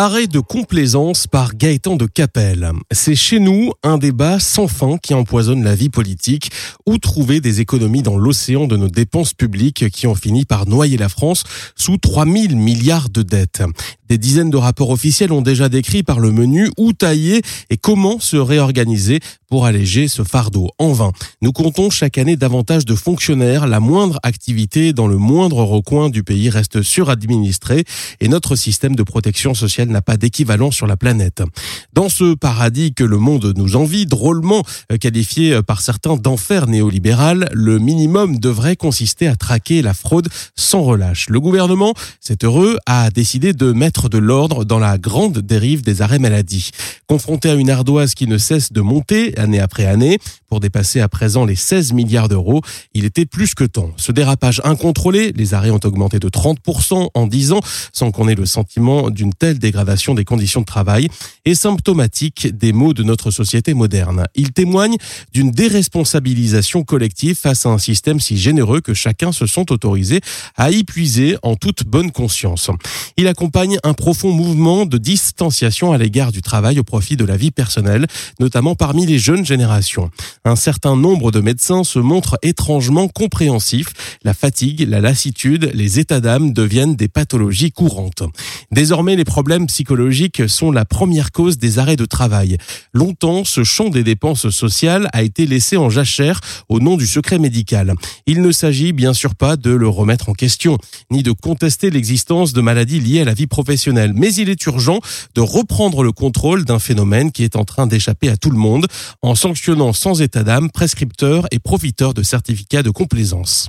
Arrêt de complaisance par Gaëtan de Capelle. C'est chez nous un débat sans fin qui empoisonne la vie politique. Où trouver des économies dans l'océan de nos dépenses publiques qui ont fini par noyer la France sous 3000 milliards de dettes? Des dizaines de rapports officiels ont déjà décrit par le menu où tailler et comment se réorganiser pour alléger ce fardeau. En vain, nous comptons chaque année davantage de fonctionnaires. La moindre activité dans le moindre recoin du pays reste suradministrée et notre système de protection sociale n'a pas d'équivalent sur la planète. Dans ce paradis que le monde nous envie, drôlement qualifié par certains d'enfer néolibéral, le minimum devrait consister à traquer la fraude sans relâche. Le gouvernement, c'est heureux, a décidé de mettre de l'ordre dans la grande dérive des arrêts maladie. Confronté à une ardoise qui ne cesse de monter année après année, pour dépasser à présent les 16 milliards d'euros, il était plus que temps. Ce dérapage incontrôlé, les arrêts ont augmenté de 30% en 10 ans, sans qu'on ait le sentiment d'une telle dégradation des conditions de travail, est symptomatique des maux de notre société moderne. Il témoigne d'une déresponsabilisation collective face à un système si généreux que chacun se sent autorisé à y puiser en toute bonne conscience. Il accompagne un profond mouvement de distanciation à l'égard du travail au profit de la vie personnelle, notamment parmi les jeunes générations. Un certain nombre de médecins se montrent étrangement compréhensifs. La fatigue, la lassitude, les états d'âme deviennent des pathologies courantes. Désormais, les psychologiques sont la première cause des arrêts de travail. Longtemps, ce champ des dépenses sociales a été laissé en jachère au nom du secret médical. Il ne s'agit bien sûr pas de le remettre en question, ni de contester l'existence de maladies liées à la vie professionnelle mais il est urgent de reprendre le contrôle d'un phénomène qui est en train d'échapper à tout le monde en sanctionnant sans état d'âme prescripteurs et profiteurs de certificats de complaisance.